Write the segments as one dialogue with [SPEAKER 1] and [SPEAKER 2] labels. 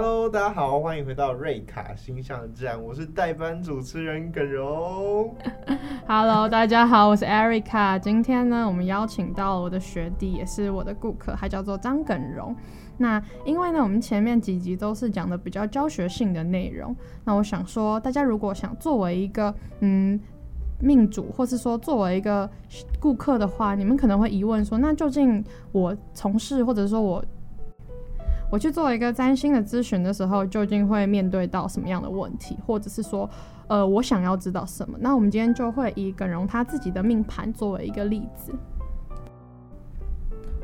[SPEAKER 1] Hello，大家好，欢迎回到瑞卡星象站，我是代班主持人耿荣。
[SPEAKER 2] Hello，大家好，我是 Erica。今天呢，我们邀请到我的学弟，也是我的顾客，还叫做张耿荣。那因为呢，我们前面几集都是讲的比较教学性的内容，那我想说，大家如果想作为一个嗯。命主，或是说作为一个顾客的话，你们可能会疑问说，那究竟我从事，或者说我我去做一个占星的咨询的时候，究竟会面对到什么样的问题，或者是说，呃，我想要知道什么？那我们今天就会以耿荣他自己的命盘作为一个例子。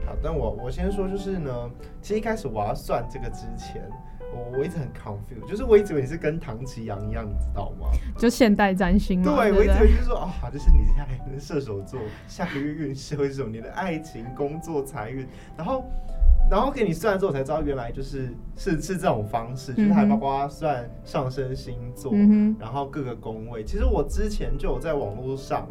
[SPEAKER 1] 好，但我我先说，就是呢，其实一开始我要算这个之前。我我一直很 confused，就是我一直以为你是跟唐奇阳一样，你知道吗？
[SPEAKER 2] 就现代占星嘛。对，
[SPEAKER 1] 我一直以为就是说，哦，就是你现在射手座下个月运势会是什么？你的爱情、工作、财运，然后然后给你算之后，我才知道原来就是是是这种方式，就是还包括算上升星座，嗯、然后各个宫位。其实我之前就有在网络上，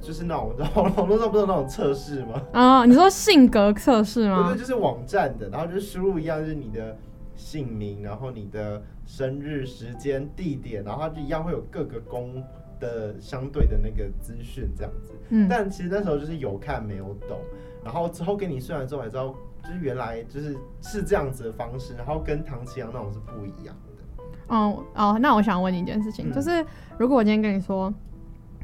[SPEAKER 1] 就是那种网网络上不是有那种测试吗？
[SPEAKER 2] 啊、哦，你说性格测试吗？
[SPEAKER 1] 对对，就是网站的，然后就输入一样，就是你的。姓名，然后你的生日时间、地点，然后它就一样会有各个宫的相对的那个资讯这样子。嗯，但其实那时候就是有看没有懂，然后之后给你算完之后才知道，就是原来就是是这样子的方式，然后跟唐綺阳那种是不一样的。
[SPEAKER 2] 哦哦，那我想问你一件事情，嗯、就是如果我今天跟你说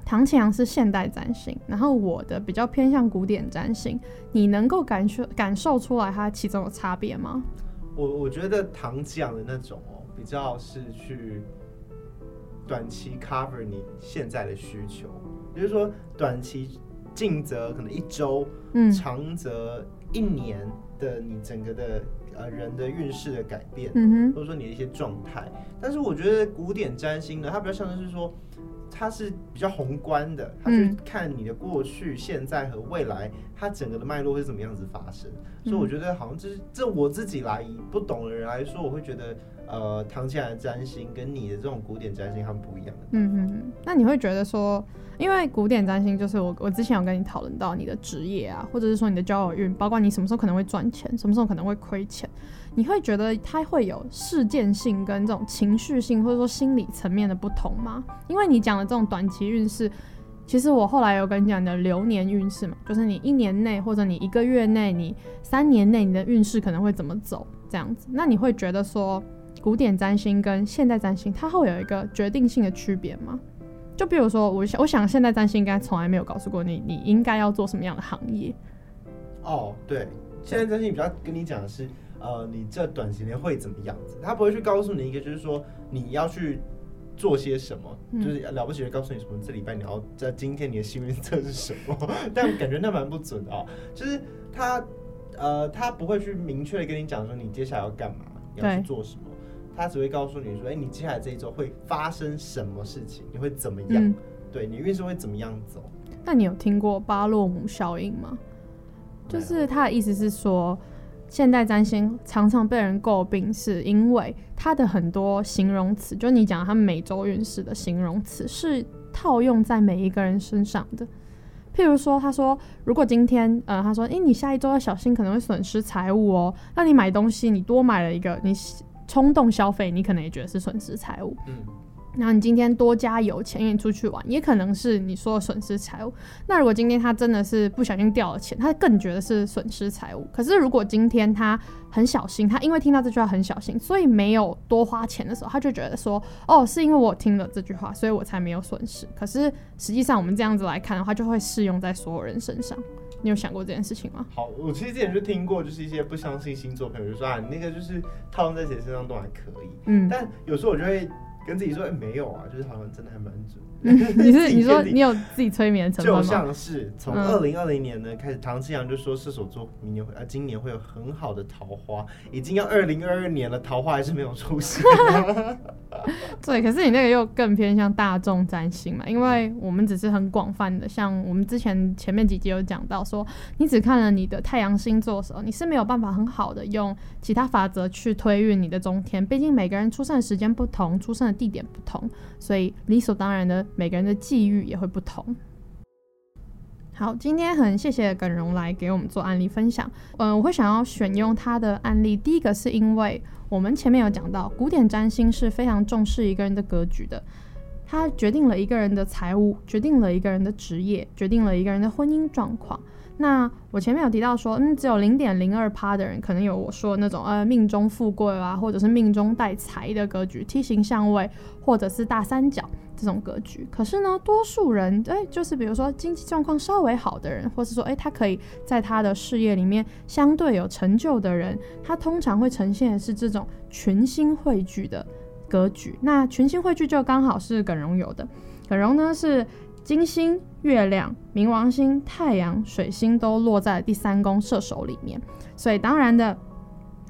[SPEAKER 2] 唐启阳是现代占星，然后我的比较偏向古典占星，你能够感受感受出来它其中有差别吗？
[SPEAKER 1] 我我觉得唐启阳的那种哦，比较是去短期 cover 你现在的需求，也就是说短期近则可能一周，嗯，长则一年的你整个的呃人的运势的改变，嗯哼，或者说你的一些状态。但是我觉得古典占星呢，它比较像是说。它是比较宏观的，它去看你的过去、现在和未来，它整个的脉络是怎么样子发生。所以我觉得好像就是这我自己来以不懂的人来说，我会觉得呃，唐綺阳的占星跟你的这种古典占星他们不一样的。嗯嗯嗯。
[SPEAKER 2] 那你会觉得说，因为古典占星就是我我之前有跟你讨论到你的职业啊，或者是说你的交友运，包括你什么时候可能会赚钱，什么时候可能会亏钱。你会觉得它会有事件性跟这种情绪性，或者说心理层面的不同吗？因为你讲的这种短期运势，其实我后来有跟你讲的流年运势嘛，就是你一年内或者你一个月内、你三年内你的运势可能会怎么走这样子。那你会觉得说古典占星跟现代占星它会有一个决定性的区别吗？就比如说我想，我想现代占星应该从来没有告诉过你，你应该要做什么样的行业。
[SPEAKER 1] 哦，对，现代占星比较跟你讲的是。呃，你这短时间会怎么样子？他不会去告诉你一个，就是说你要去做些什么，嗯、就是了不起的告诉你什么，这礼拜你要在今天你的幸运色是什么？但感觉那蛮不准的啊。就是他呃，他不会去明确的跟你讲说你接下来要干嘛，你要去做什么，他只会告诉你说，哎、欸，你接下来这一周会发生什么事情，你会怎么样？嗯、对你运势会怎么样走？
[SPEAKER 2] 那你有听过巴洛姆效应吗？就是他的意思是说。现代占星常常被人诟病，是因为它的很多形容词，就你讲他每周运势的形容词是套用在每一个人身上的。譬如说，他说，如果今天，呃，他说，诶、欸，你下一周要小心，可能会损失财物哦。那你买东西，你多买了一个，你冲动消费，你可能也觉得是损失财物。嗯。然后你今天多加油钱，因为你出去玩，也可能是你说的损失财物。那如果今天他真的是不小心掉了钱，他更觉得是损失财物。可是如果今天他很小心，他因为听到这句话很小心，所以没有多花钱的时候，他就觉得说，哦，是因为我听了这句话，所以我才没有损失。可是实际上我们这样子来看的话，就会适用在所有人身上。你有想过这件事情吗？
[SPEAKER 1] 好，我其实之前就听过，就是一些不相信星座朋友就说啊，你那个就是套用在谁身上都还可以。嗯，但有时候我就会。跟自己说，哎、欸，没有啊，就是好像真的还蛮准。
[SPEAKER 2] 你是你说你有自己催眠的成分吗？
[SPEAKER 1] 就像是从二零二零年呢开始，唐志阳就说射手座明年会啊，今年会有很好的桃花，已经要二零二二年了，桃花还是没有出现。
[SPEAKER 2] 对，可是你那个又更偏向大众占星嘛，因为我们只是很广泛的，像我们之前前面几集有讲到说，你只看了你的太阳星座的时候，你是没有办法很好的用其他法则去推运你的中天，毕竟每个人出生的时间不同，出生的地点不同，所以理所当然的。每个人的际遇也会不同。好，今天很谢谢耿荣来给我们做案例分享。嗯、我会想要选用他的案例，第一个是因为我们前面有讲到，古典占星是非常重视一个人的格局的，它决定了一个人的财务，决定了一个人的职业，决定了一个人的婚姻状况。那我前面有提到说，嗯，只有零点零二趴的人可能有我说的那种呃命中富贵啊，或者是命中带财的格局，梯形相位，或者是大三角这种格局。可是呢，多数人哎，就是比如说经济状况稍微好的人，或是说哎，他可以在他的事业里面相对有成就的人，他通常会呈现的是这种群星汇聚的格局。那群星汇聚就刚好是耿荣有的，耿荣呢是。金星、月亮、冥王星、太阳、水星都落在第三宫射手里面，所以当然的，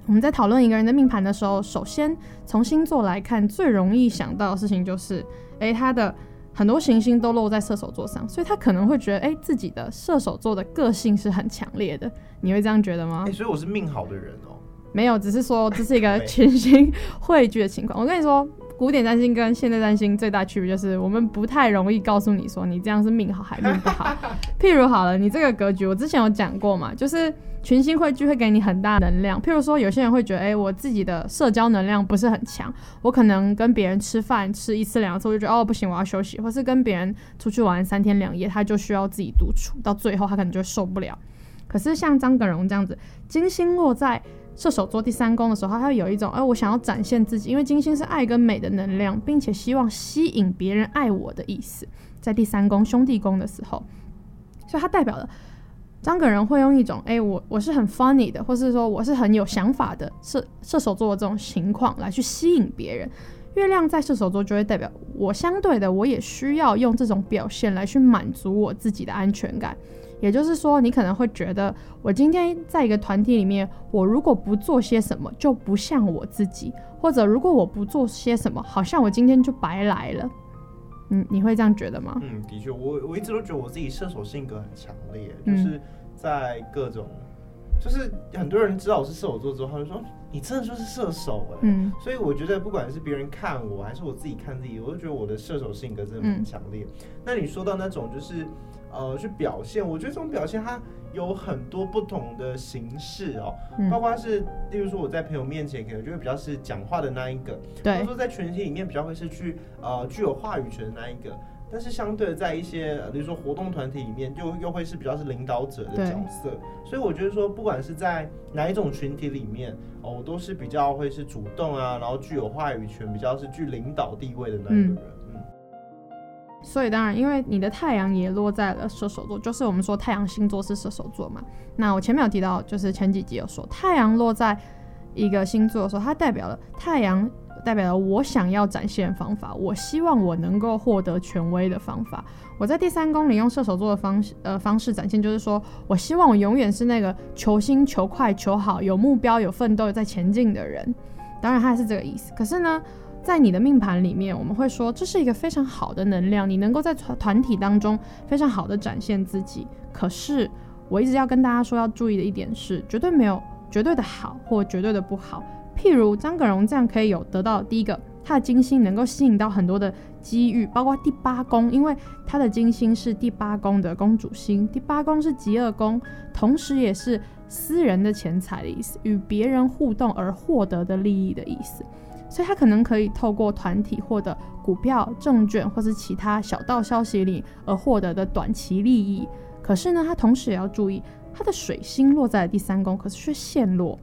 [SPEAKER 2] 我们在讨论一个人的命盘的时候，首先从星座来看，最容易想到的事情就是，诶，他的很多行星都落在射手座上，所以他可能会觉得，诶，自己的射手座的个性是很强烈的。你会这样觉得吗？
[SPEAKER 1] 诶，所以我是命好的人哦。
[SPEAKER 2] 没有，只是说这是一个 群星汇聚的情况。我跟你说。古典占星跟现代占星最大区别就是，我们不太容易告诉你说你这样是命好还命不好。譬如好了，你这个格局，我之前有讲过嘛，就是群星汇聚会给你很大能量。譬如说，有些人会觉得，哎、欸，我自己的社交能量不是很强，我可能跟别人吃饭吃一次两次，我就觉得哦不行，我要休息，或是跟别人出去玩三天两夜，他就需要自己独处，到最后他可能就受不了。可是像张耿荣这样子，金星落在。射手座第三宫的时候，他会有一种，哎、我想要展现自己，因为金星是爱跟美的能量，并且希望吸引别人爱我的意思，在第三宫兄弟宫的时候，所以它代表了张耿荣会用一种，哎、我我是很 funny 的，或是说我是很有想法的射射手座的这种情况来去吸引别人。月亮在射手座就会代表我相对的，我也需要用这种表现来去满足我自己的安全感。也就是说，你可能会觉得，我今天在一个团体里面，我如果不做些什么，就不像我自己；或者如果我不做些什么，好像我今天就白来了。嗯，你会这样觉得吗？
[SPEAKER 1] 嗯，的确，我我一直都觉得我自己射手性格很强烈，就是在各种，嗯、就是很多人知道我是射手座之后，他就说你真的就是射手哎。嗯，所以我觉得不管是别人看我，还是我自己看自己，我都觉得我的射手性格真的很强烈。嗯、那你说到那种就是。呃，去表现，我觉得这种表现它有很多不同的形式哦，嗯、包括是，例如说我在朋友面前可能就会比较是讲话的那一个，对，或者说在群体里面比较会是去呃具有话语权的那一个，但是相对的在一些，比如说活动团体里面，就又会是比较是领导者的角色，所以我觉得说不管是在哪一种群体里面哦，我都是比较会是主动啊，然后具有话语权，比较是具领导地位的那一个人。嗯
[SPEAKER 2] 所以当然，因为你的太阳也落在了射手座，就是我们说太阳星座是射手座嘛。那我前面有提到，就是前几集有说，太阳落在一个星座的时候，它代表了太阳代表了我想要展现方法，我希望我能够获得权威的方法。我在第三宫里用射手座的方式呃方式展现，就是说我希望我永远是那个求新、求快、求好、有目标、有奋斗、在前进的人。当然，它是这个意思。可是呢，在你的命盘里面，我们会说这是一个非常好的能量，你能够在团团体当中非常好的展现自己。可是我一直要跟大家说要注意的一点是，绝对没有绝对的好或绝对的不好。譬如张耿荣这样可以有得到第一个，他的金星能够吸引到很多的机遇，包括第八宫，因为他的金星是第八宫的宫主星，第八宫是极恶宫，同时也是私人的钱财的意思，与别人互动而获得的利益的意思。所以他可能可以透过团体获得股票、证券或是其他小道消息里而获得的短期利益。可是呢，他同时也要注意，他的水星落在第三宫，可是却陷落。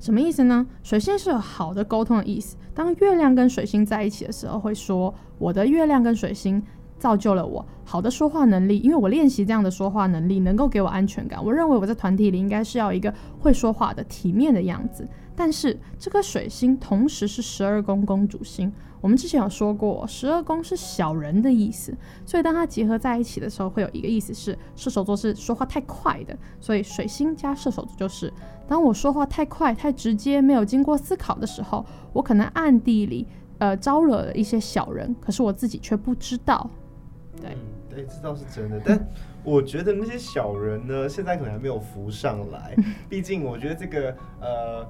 [SPEAKER 2] 什么意思呢？水星是有好的沟通的意思。当月亮跟水星在一起的时候，会说我的月亮跟水星造就了我好的说话能力，因为我练习这样的说话能力，能够给我安全感。我认为我在团体里应该是要一个会说话的体面的样子。但是这颗水星同时是十二宫宫主星，我们之前有说过，十二宫是小人的意思，所以当它结合在一起的时候，会有一个意思是射手座是说话太快的，所以水星加射手座就是，当我说话太快、太直接，没有经过思考的时候，我可能暗地里呃招惹了一些小人，可是我自己却不知道。对，
[SPEAKER 1] 嗯，对，这倒是真的，但我觉得那些小人呢，现在可能还没有浮上来，毕竟我觉得这个呃。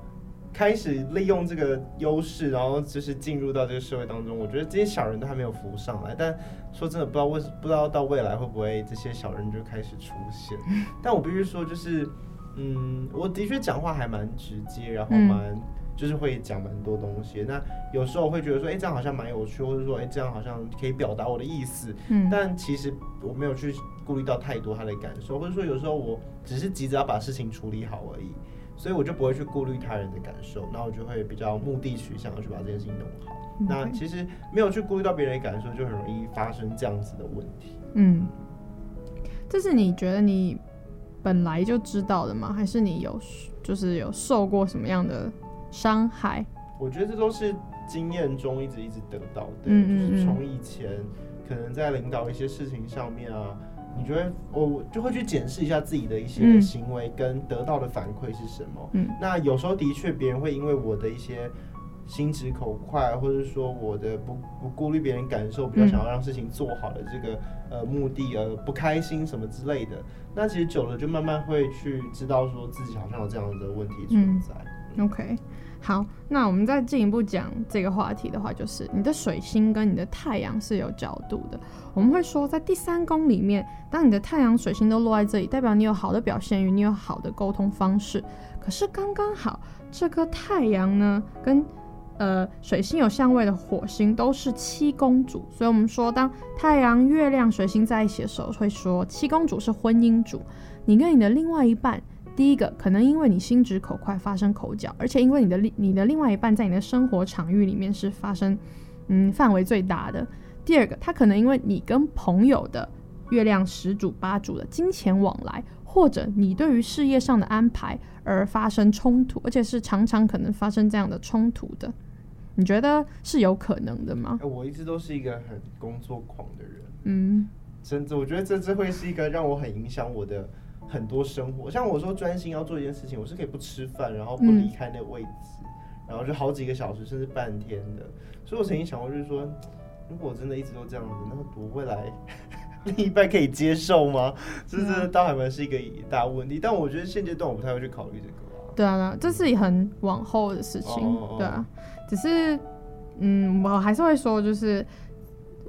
[SPEAKER 1] 开始利用这个优势，然后就是进入到这个社会当中。我觉得这些小人都还没有浮上来，但说真的，不知道为不知道到未来会不会这些小人就开始出现。但我必须说，就是嗯，我的确讲话还蛮直接，然后蛮。就是会讲蛮多东西，那有时候会觉得说，哎、欸，这样好像蛮有趣，或者说，哎、欸，这样好像可以表达我的意思。嗯，但其实我没有去顾虑到太多他的感受，或者说有时候我只是急着要把事情处理好而已，所以我就不会去顾虑他人的感受，那我就会比较目的取向要去把这件事情弄好。那其实没有去顾虑到别人的感受，就很容易发生这样子的问题。
[SPEAKER 2] 嗯，这是你觉得你本来就知道的吗？还是你有就是有受过什么样的？伤害，
[SPEAKER 1] 我觉得这都是经验中一直一直得到的。嗯嗯嗯，就是从以前可能在领导一些事情上面啊，你觉得我就会去检视一下自己的一些行为跟得到的反馈是什么。嗯，那有时候的确别人会因为我的一些心直口快，或者说我的不不顾虑别人感受，比较想要让事情做好的这个呃目的而不开心什么之类的。那其实久了就慢慢会去知道说自己好像有这样的问题存在。
[SPEAKER 2] 嗯，OK。好，那我们再进一步讲这个话题的话，就是你的水星跟你的太阳是有角度的。我们会说，在第三宫里面，当你的太阳、水星都落在这里，代表你有好的表现与，你有好的沟通方式。可是刚刚好，这颗太阳呢，跟呃水星有相位的火星都是七宫主，所以我们说，当太阳、月亮、水星在一起的时候，会说七宫主是婚姻主。你跟你的另外一半。第一个可能因为你心直口快发生口角，而且因为你的另你的另外一半在你的生活场域里面是发生嗯范围最大的。第二个，他可能因为你跟朋友的月亮十主八主的金钱往来，或者你对于事业上的安排而发生冲突，而且是常常可能发生这样的冲突的。你觉得是有可能的吗？
[SPEAKER 1] 我一直都是一个很工作狂的人，
[SPEAKER 2] 嗯，
[SPEAKER 1] 甚至我觉得这这会是一个让我很影响我的。很多生活，像我说专心要做一件事情，我是可以不吃饭，然后不离开那个位置，嗯，然后就好几个小时甚至半天的。所以我曾经想过，就是说，如果我真的一直都这样子，那我未来 另一半可以接受吗？这是倒还蛮是一个大问题。但我觉得现阶段我不太会去考虑这个啊。
[SPEAKER 2] 对啊，这是很往后的事情。哦，对啊，只是嗯，我还是会说，就是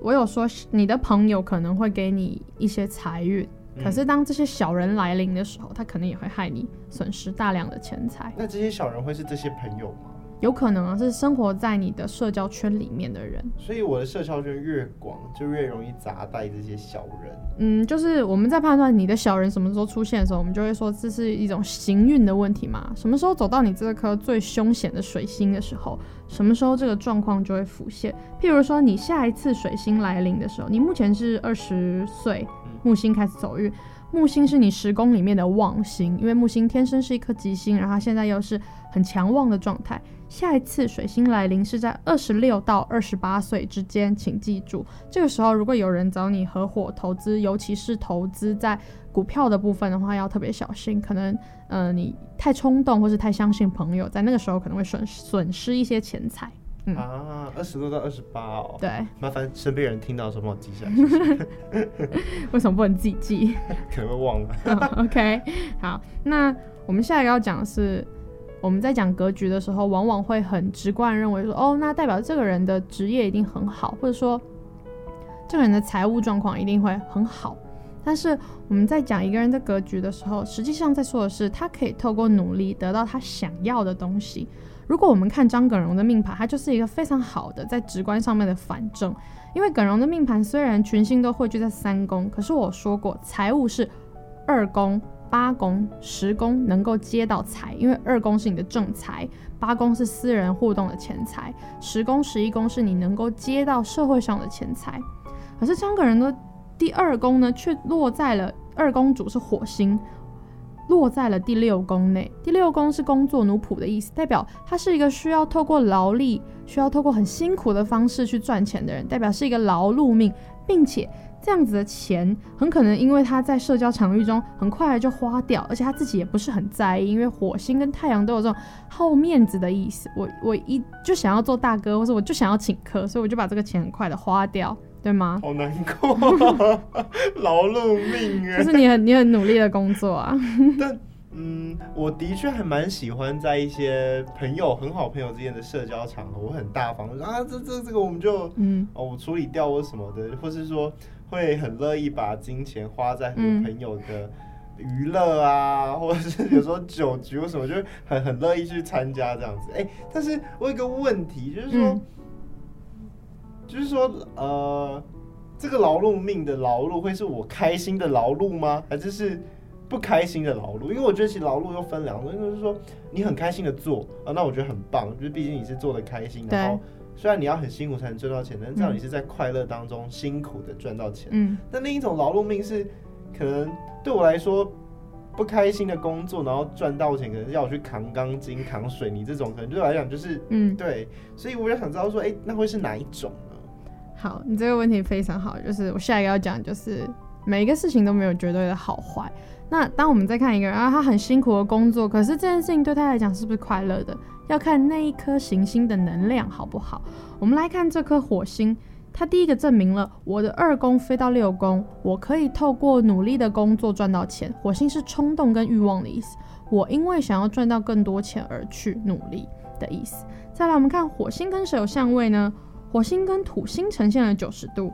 [SPEAKER 2] 我有说你的朋友可能会给你一些财运。可是当这些小人来临的时候，他可能也会害你损失大量的钱财。
[SPEAKER 1] 那这些小人会是这些朋友吗？
[SPEAKER 2] 有可能啊，是生活在你的社交圈里面的人。
[SPEAKER 1] 所以我的社交圈越广，就越容易杂带这些小人。
[SPEAKER 2] 嗯，就是我们在判断你的小人什么时候出现的时候，我们就会说这是一种行运的问题嘛。什么时候走到你这颗最凶险的水星的时候，什么时候这个状况就会浮现。譬如说，你下一次水星来临的时候，你目前是二十岁。木星开始走运，木星是你时宫里面的旺星，因为木星天生是一颗吉星，然后现在又是很强旺的状态。下一次水星来临是在二十六到二十八岁之间，请记住，这个时候如果有人找你合伙投资，尤其是投资在股票的部分的话，要特别小心，可能呃你太冲动或是太相信朋友，在那个时候可能会损损失一些钱财。
[SPEAKER 1] 嗯、啊，二十多到二十八哦。
[SPEAKER 2] 对，
[SPEAKER 1] 麻烦身边人听到的时候帮我记下来。
[SPEAKER 2] 为什么不能自己记？
[SPEAKER 1] 可能会忘了。
[SPEAKER 2] oh, OK，好，那我们下一个要讲的是，我们在讲格局的时候，往往会很直观认为说，哦，那代表这个人的职业一定很好，或者说这个人的财务状况一定会很好。但是我们在讲一个人的格局的时候，实际上在说的是，他可以透过努力得到他想要的东西。如果我们看张耿荣的命盘，他就是一个非常好的在直观上面的反证。因为耿荣的命盘虽然群星都汇聚在三宫，可是我说过财务是二宫、八宫、十宫能够接到财，因为二宫是你的正财，八宫是私人互动的钱财，十宫、十一宫是你能够接到社会上的钱财。可是香港人的第二宫呢，却落在了二宫主是火星。落在了第六宫内，第六宫是工作奴仆的意思，代表他是一个需要透过劳力、需要透过很辛苦的方式去赚钱的人，代表是一个劳碌命，并且这样子的钱很可能因为他在社交场域中很快就花掉，而且他自己也不是很在意，因为火星跟太阳都有这种好面子的意思，我我一就想要做大哥，或者我就想要请客，所以我就把这个钱很快的花掉。对吗？
[SPEAKER 1] 好难过，劳碌命啊！
[SPEAKER 2] 就是你很你很努力的工作啊。
[SPEAKER 1] 但嗯，我的确还蛮喜欢在一些朋友很好朋友之间的社交场合，我很大方啊，这这这个我们就嗯哦，我处理掉或什么的，或是说会很乐意把金钱花在很多朋友的娱乐啊，嗯、或者是有时候酒局或什么，就很很乐意去参加这样子。哎、欸，但是我有一个问题，就是说，嗯、就是说，呃，这个劳碌命的劳碌会是我开心的劳碌吗？还是是？不开心的劳碌，因为我觉得其实劳碌又分两种，就是说你很开心的做啊，那我觉得很棒，就是毕竟你是做的开心，然后虽然你要很辛苦才能赚到钱，但至少你是在快乐当中辛苦的赚到钱。嗯，但另一种劳碌命是可能对我来说不开心的工作，然后赚到钱，可能要我去扛钢筋、扛水泥这种，可能对我来讲就是嗯对，所以我就想知道说，哎、欸，那会是哪一种呢？
[SPEAKER 2] 好，你这个问题非常好，就是我下一个要讲就是每一个事情都没有绝对的好坏。那当我们再看一个人，啊，他很辛苦的工作，可是这件事情对他来讲是不是快乐的？要看那一颗行星的能量好不好。我们来看这颗火星，它第一个证明了我的二宫飞到六宫，我可以透过努力的工作赚到钱。火星是冲动跟欲望的意思，我因为想要赚到更多钱而去努力的意思。再来，我们看火星跟谁有相位呢？火星跟土星呈现了九十度。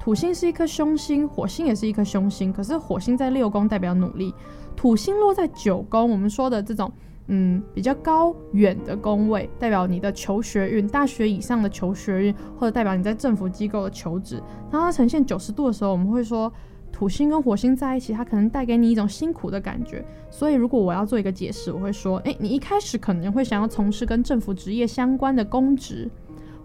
[SPEAKER 2] 土星是一颗凶星，火星也是一颗凶星。可是火星在六宫代表努力，土星落在九宫，我们说的这种嗯比较高远的宫位，代表你的求学运，大学以上的求学运，或者代表你在政府机构的求职。当它呈现九十度的时候，我们会说土星跟火星在一起，它可能带给你一种辛苦的感觉。所以如果我要做一个解释，我会说，诶，你一开始可能会想要从事跟政府职业相关的公职。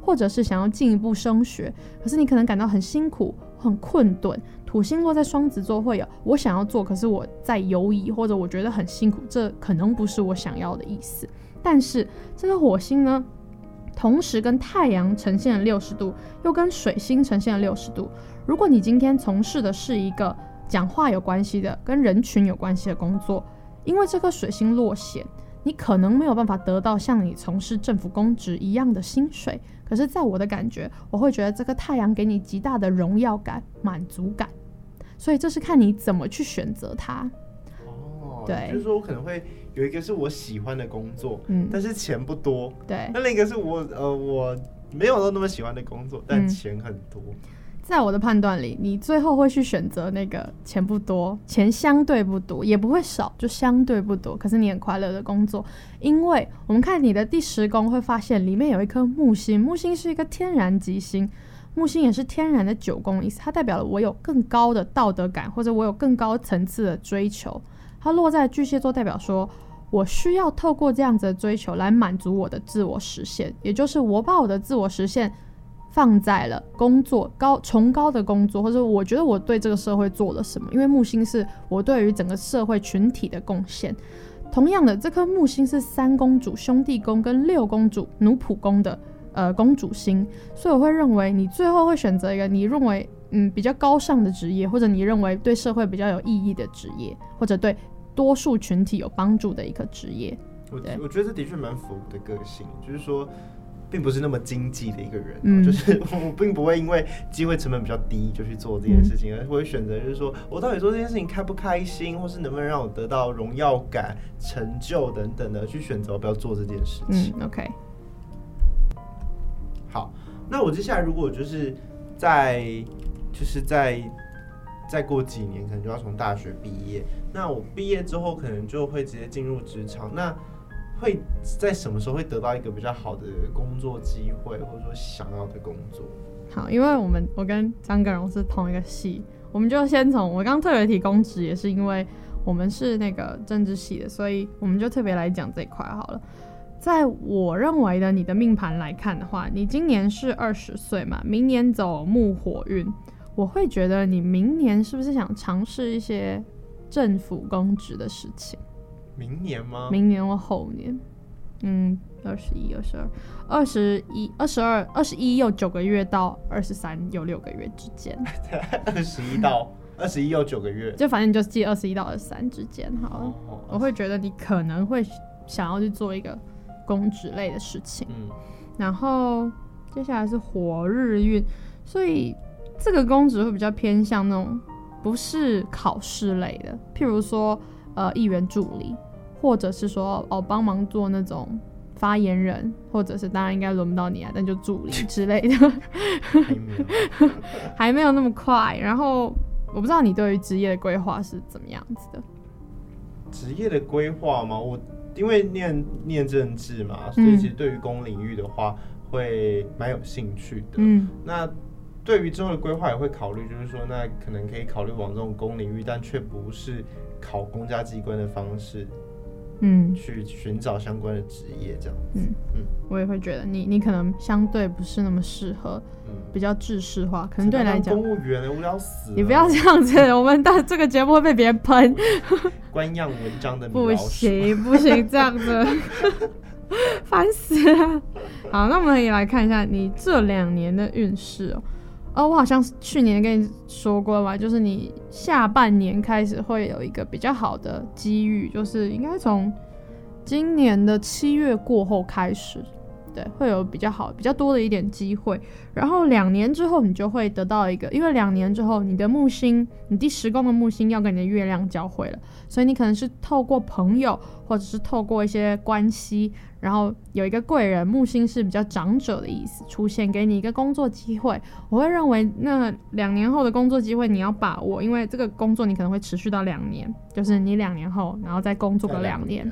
[SPEAKER 2] 或者是想要进一步升学，可是你可能感到很辛苦、很困顿。土星落在双子座会有我想要做，可是我在犹疑，或者我觉得很辛苦，这可能不是我想要的意思。但是这个火星呢，同时跟太阳呈现了六十度，又跟水星呈现了六十度。如果你今天从事的是一个讲话有关系的、跟人群有关系的工作，因为这颗水星落显，你可能没有办法得到像你从事政府公职一样的薪水。可是，在我的感觉，我会觉得这个太阳给你极大的荣耀感、满足感，所以这是看你怎么去选择它。
[SPEAKER 1] 哦，对，就是说我可能会有一个是我喜欢的工作，嗯，但是钱不多，对。那另一个是我呃我没有到那么喜欢的工作，但钱很多。嗯在我的判断里，你最后会去选择那个钱不多、钱相对不多，也不会少，就相对不多。可是你很快乐的工作，因为我们看你的第十宫会发现里面有一颗木星，木星是一个天然吉星，木星也是天然的九宫意思，它代表了我有更高的道德感，或者我有更高层次的追求。它落在巨蟹座，代表说我需要透过这样子的追求来满足我的自我实现，也就是我把我的自我实现。放在了工作高崇高的工作，或者我觉得我对这个社会做了什么？因为木星是我对于整个社会群体的贡献。同样的，这颗木星是三公主兄弟宫跟六公主奴仆宫的呃公主心，所以我会认为你最后会选择一个你认为嗯比较高尚的职业，或者你认为对社会比较有意义的职业，或者对多数群体有帮助的一个职业。我我觉得这的确蛮符合我的个性，就是说。并不是那么经济的一个人，嗯、就是 我并不会因为机会成本比较低就去做这件事情，嗯、而会选择就是说我到底做这件事情开不开心，或是能不能让我得到荣耀感、成就等等的去选择不要做这件事情。嗯，OK。那我接下来如果就是在就是在再过几年，可能就要从大学毕业，那我毕业之后可能就会直接进入职场，那。会在什么时候会得到一个比较好的工作机会，或者说想要的工作？好，因为我们我跟张根荣是同一个系，我们就先从我刚特别提公职，也是因为我们是那个政治系的，所以我们就特别来讲这一块好了。在我认为的你的命盘来看的话，你今年是二十岁嘛，明年走木火运，我会觉得你明年是不是想尝试一些政府公职的事情？明年吗？明年或后年，嗯，二十一、二十二、二十一、二十二、二十一又九个月到二十三又六个月之间。二十一到 二十一又九个月，就反正你就记二十一到二十三之间好了。哦、我会觉得你可能会想要去做一个公职类的事情。嗯，然后接下来是火日运，所以这个公职会比较偏向那种不是考试类的，譬如说呃议员助理。
[SPEAKER 2] 或者是说哦帮忙做那种发言人，或者是当然应该轮不到你啊，但就助理之类的，
[SPEAKER 1] 还没有，
[SPEAKER 2] 还没有那么快。然后我不知道你对于职业的规划是怎么样子的。
[SPEAKER 1] 职业的规划吗？我因为念念政治嘛，所以其实对于公领域的话，会蛮有兴趣的。嗯，那对于之后的规划也会考虑，就是说，那可能可以考虑往这种公领域，但却不是考公家机关的方式。嗯，去寻找相关的职业，这样子。嗯嗯，
[SPEAKER 2] 我也会觉得你你可能相对不是那么适合，嗯，比较制式化，可能对你来讲。
[SPEAKER 1] 公务员无聊死。
[SPEAKER 2] 你不要这样子，我们到这个节目会被别人喷。
[SPEAKER 1] 官样文章的
[SPEAKER 2] 不行不行，这样子，烦死了。好，那我们也来看一下你这两年的运势哦。哦，我好像去年跟你说过吧，就是你下半年开始会有一个比较好的机遇，就是应该从今年的七月过后开始，对，会有比较好、比较多的一点机会。然后两年之后，你就会得到一个，因为两年之后，你的木星，你第十宫的木星要跟你的月亮交汇了，所以你可能是透过朋友，或者是透过一些关系。然后有一个贵人，木星是比较长者的意思，出现给你一个工作机会。我会认为那两年后的工作机会你要把握，因为这个工作你可能会持续到两年，就是你两年后然后再工作个两年。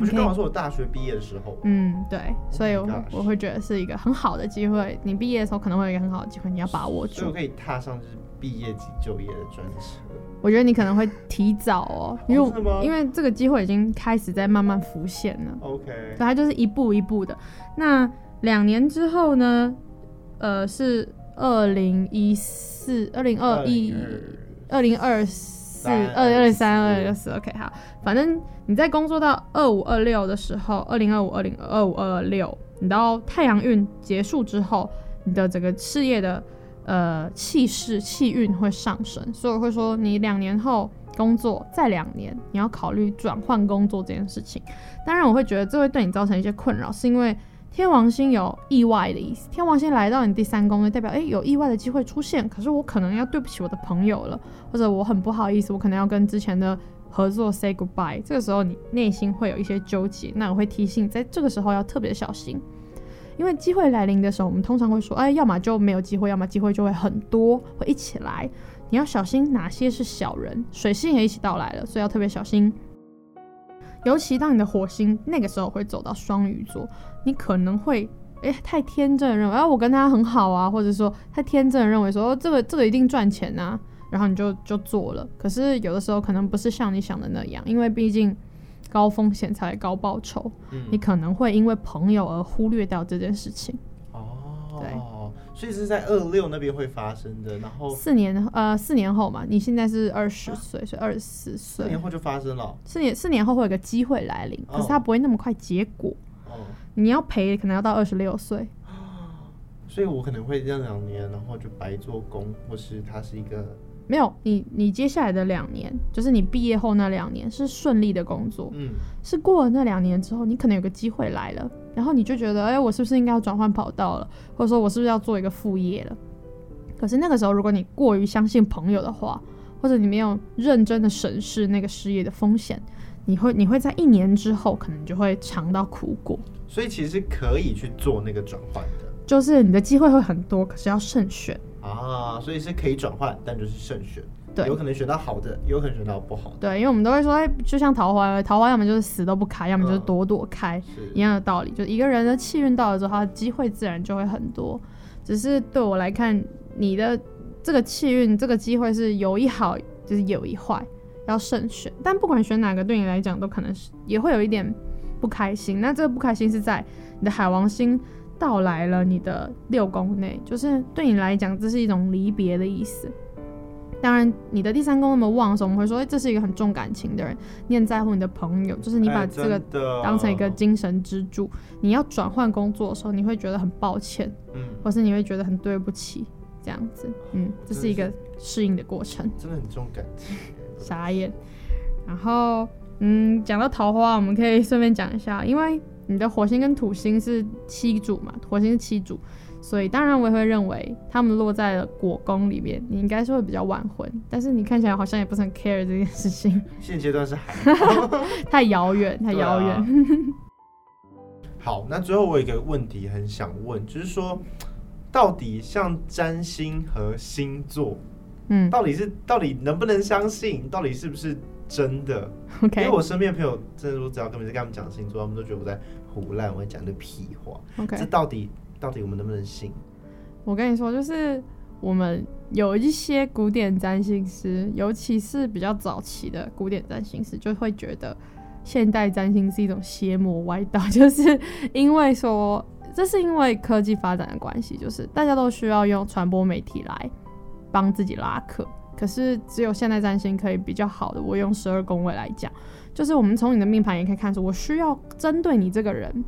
[SPEAKER 1] 不是刚好是我大学毕业的时候。
[SPEAKER 2] 嗯，对，所以我我会觉得是一个很好的机会。你毕业的时候可能会有一个很好的机会，你要把握住。
[SPEAKER 1] 所以我可以踏上就是毕业即就业的专车。
[SPEAKER 2] 我觉得你可能会提早哦，因为、哦、因为这个机会已经开始在慢慢浮现了。
[SPEAKER 1] OK，
[SPEAKER 2] 对，它就是一步一步的。那两年之后呢？呃，是二零一四、二零二一、二零二四、二零二三、二零二四。OK，好，反正你在工作到二五二六的时候，二零二五、二零二五、二六，你到太阳运结束之后，你的整个事业的。呃，气势气运会上升，所以我会说你两年后工作再两年，你要考虑转换工作这件事情。当然，我会觉得这会对你造成一些困扰，是因为天王星有意外的意思。天王星来到你第三宫，就代表诶有意外的机会出现。可是我可能要对不起我的朋友了，或者我很不好意思，我可能要跟之前的合作 say goodbye。这个时候你内心会有一些纠结，那我会提醒，在这个时候要特别小心。因为机会来临的时候，我们通常会说，哎，要么就没有机会，要么机会就会很多，会一起来。你要小心哪些是小人，水星也一起到来了，所以要特别小心。尤其当你的火星那个时候会走到双鱼座，你可能会，哎，太天真认为，啊，我跟他很好啊，或者说太天真认为说，这个这个一定赚钱啊，然后你就就做了。可是有的时候可能不是像你想的那样，因为毕竟。高风险才高报酬，嗯，你可能会因为朋友而忽略掉这件事情。
[SPEAKER 1] 哦，对，所以是在二六那边会发生的。然后
[SPEAKER 2] 四年呃四年后嘛，你现在是二十岁，所以二十四岁，
[SPEAKER 1] 四年后就发生了。
[SPEAKER 2] 四年四年后会有个机会来临，可是它不会那么快结果。哦，你要赔可能要到二十六岁。
[SPEAKER 1] 所以我可能会这样两年，然后就白做工，或是它是一个。
[SPEAKER 2] 没有你，你接下来的两年，就是你毕业后那两年是顺利的工作，嗯，是过了那两年之后，你可能有个机会来了，然后你就觉得，哎，我是不是应该要转换跑道了，或者说我是不是要做一个副业了？可是那个时候，如果你过于相信朋友的话，或者你没有认真的审视那个事业的风险，你会你会在一年之后可能就会尝到苦果。
[SPEAKER 1] 所以其实可以去做那个转换的，
[SPEAKER 2] 就是你的机会会很多，可是要慎选。
[SPEAKER 1] 啊，所以是可以转换，但就是慎选，对，有可能选到好的，有可能选到不好的。
[SPEAKER 2] 对，因为我们都会说，哎，就像桃花，桃花要么就是死都不开，要么就是朵朵开，嗯、一样的道理。就一个人的气运到了之后，他的机会自然就会很多。只是对我来看，你的这个气运，这个机会是有一好，就是有一坏，要慎选。但不管选哪个，对你来讲都可能是也会有一点不开心。那这个不开心是在你的海王星。到来了，你的六宫内，就是对你来讲，这是一种离别的意思。当然，你的第三宫那么旺的时候，我们会说，哎，这是一个很重感情的人，你很在乎你的朋友，就是你把这个当成一个精神支柱。你要转换工作的时候，你会觉得很抱歉，嗯，或是你会觉得很对不起，这样子，嗯，这是一个适应的过程。
[SPEAKER 1] 真的很重感情，
[SPEAKER 2] 傻眼。然后，嗯，讲到桃花，我们可以顺便讲一下，因为。你的火星跟土星是七组嘛？火星是七组，所以当然我也会认为他们落在了果宫里面，你应该是会比较晚婚，但是你看起来好像也不是很 care 这件事情。
[SPEAKER 1] 现阶段是还
[SPEAKER 2] 太遥远，太遥远。啊、
[SPEAKER 1] 好，那最后我有一个问题很想问，就是说，到底像占星和星座，嗯，到底是到底能不能相信？到底是不是真的？OK，因为我身边的朋友真的说，只要跟每次跟他们讲星座，他们都觉得我在胡乱，我在讲的屁话。OK，这到底到底我们能不能信？
[SPEAKER 2] 我跟你说，就是我们有一些古典占星师，尤其是比较早期的古典占星师，就会觉得现代占星是一种邪魔歪道，就是因为说，这是因为科技发展的关系，就是大家都需要用传播媒体来帮自己拉客。可是只有现代占星可以比较好的，我用十二宫位来讲，就是我们从你的命盘也可以看出，我需要针对你这个人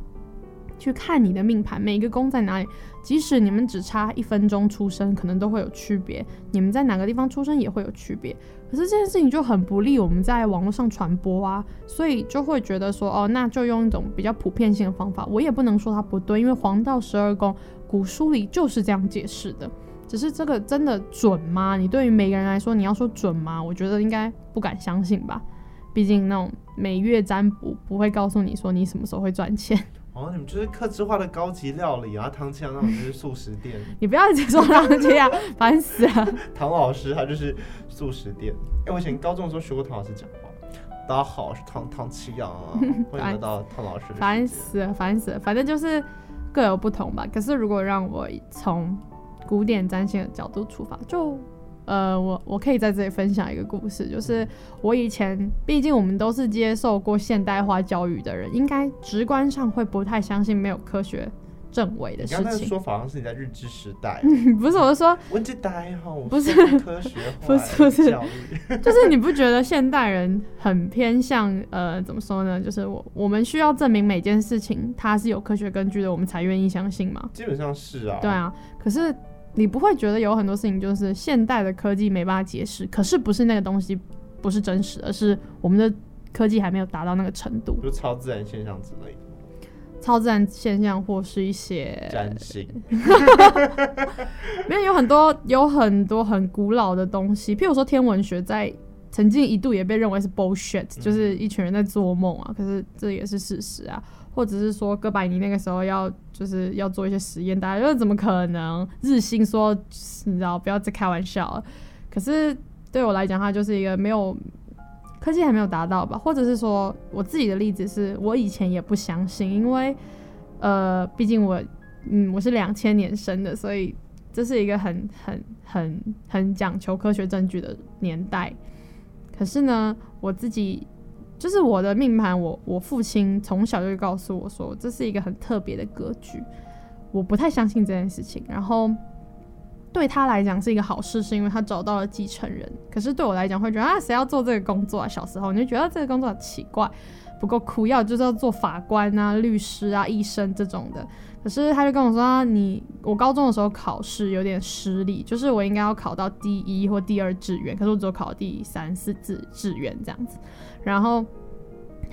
[SPEAKER 2] 去看你的命盘，每一个宫在哪里，即使你们只差一分钟出生，可能都会有区别。你们在哪个地方出生也会有区别。可是这件事情就很不利我们在网络上传播啊，所以就会觉得说，哦，那就用一种比较普遍性的方法。我也不能说它不对，因为黄道十二宫古书里就是这样解释的。只是这个真的准吗？你对于每个人来说，你要说准吗？我觉得应该不敢相信吧。毕竟那种每月占卜不会告诉你说你什么时候会赚钱。
[SPEAKER 1] 哦，你们就是客制化的高级料理啊，唐綺阳那种就是素食店。
[SPEAKER 2] 你不要一直说唐綺阳，烦死了。
[SPEAKER 1] 唐老师他就是素食店。哎、欸，我以前高中的时候学过唐老师讲话。大家好，我是唐唐綺阳啊，欢迎来到唐老师。
[SPEAKER 2] 烦死了，烦死了，反正就是各有不同吧。可是如果让我从古典占星的角度出发，就，呃，我我可以在这里分享一个故事，就是我以前，毕竟我们都是接受过现代化教育的人，应该直观上会不太相信没有科学证伪的事情。你刚才
[SPEAKER 1] 说法好像是你在日治时代，
[SPEAKER 2] 不是，我是说
[SPEAKER 1] 文治代哈，
[SPEAKER 2] 不是
[SPEAKER 1] 科学，
[SPEAKER 2] 不是不是，就是你不觉得现代人很偏向呃，怎么说呢？就是我我们需要证明每件事情它是有科学根据的，我们才愿意相信吗？
[SPEAKER 1] 基本上是啊，
[SPEAKER 2] 对啊，可是。你不会觉得有很多事情就是现代的科技没办法解释，可是不是那个东西不是真实，而是我们的科技还没有达到那个程度，
[SPEAKER 1] 就超自然现象之类的。
[SPEAKER 2] 超自然现象或是一些
[SPEAKER 1] 占星，
[SPEAKER 2] 没有有很多有很多很古老的东西，譬如说天文学在曾经一度也被认为是 bullshit，就是一群人在做梦啊，可是这也是事实啊。或者是说哥白尼那个时候要就是要做一些实验，大家又怎么可能？日心说你知道不要再开玩笑了。可是对我来讲，它就是一个没有科技还没有达到吧。或者是说我自己的例子是我以前也不相信，因为呃，毕竟我嗯我是两千年生的，所以这是一个很很很很讲求科学证据的年代。可是呢，我自己。就是我的命盘，我我父亲从小就告诉我说，这是一个很特别的格局，我不太相信这件事情。然后对他来讲是一个好事，是因为他找到了继承人。可是对我来讲，会觉得啊，谁要做这个工作啊？小时候你就觉得这个工作很奇怪，不够酷，要就是要做法官啊、律师啊、医生这种的。可是他就跟我说啊，你我高中的时候考试有点失利，就是我应该要考到第一或第二志愿，可是我只有考到第三四志志愿这样子。然后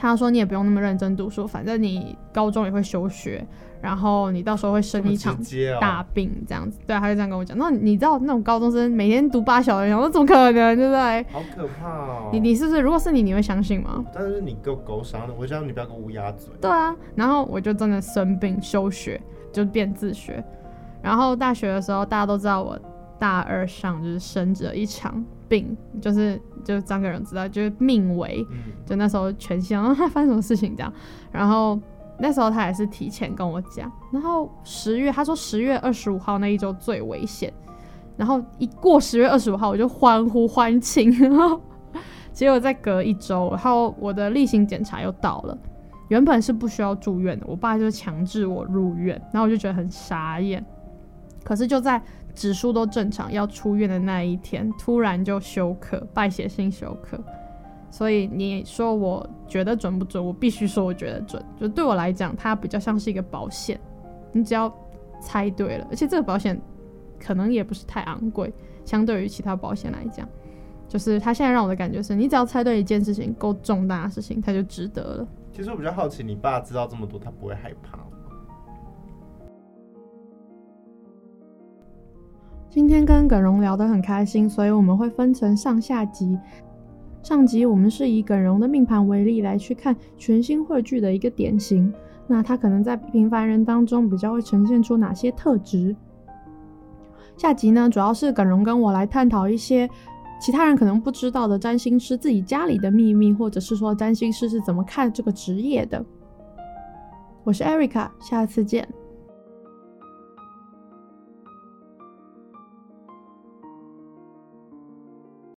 [SPEAKER 2] 他说：“你也不用那么认真读书，反正你高中也会休学，然后你到时候会生一场大病，这样子。哦”对，他就这样跟我讲。那你知道那种高中生每天读八小时，我说怎么可能，对不对？
[SPEAKER 1] 好可怕哦！
[SPEAKER 2] 你你是不是？如果是你，你会相信吗？
[SPEAKER 1] 但是你够狗伤的，我叫你不要跟乌鸦嘴。
[SPEAKER 2] 对啊，然后我就真的生病休学，就变自学。然后大学的时候，大家都知道我大二上就是生了一场。病就是就张个人知道，就是命危，就那时候全系啊，发生什么事情这样，然后那时候他也是提前跟我讲，然后十月他说十月二十五号那一周最危险，然后一过十月二十五号我就欢呼欢庆，然后结果再隔一周，然后我的例行检查又到了，原本是不需要住院的，我爸就强制我入院，然后我就觉得很傻眼，可是就在。指数都正常，要出院的那一天，突然就休克，败血性休克。所以你说我觉得准不准？我必须说我觉得准。就对我来讲，它比较像是一个保险，你只要猜对了，而且这个保险可能也不是太昂贵，相对于其他保险来讲，就是他现在让我的感觉是，你只要猜对一件事情，够重大的事情，它就值得了。
[SPEAKER 1] 其实我比较好奇，你爸知道这么多，他不会害怕？
[SPEAKER 2] 今天跟耿荣聊得很开心，所以我们会分成上下集。上集我们是以耿荣的命盘为例来去看全新汇聚的一个典型，那他可能在平凡人当中比较会呈现出哪些特质？下集呢，主要是耿荣跟我来探讨一些其他人可能不知道的占星师自己家里的秘密，或者是说占星师是怎么看这个职业的。我是 Erica，下次见。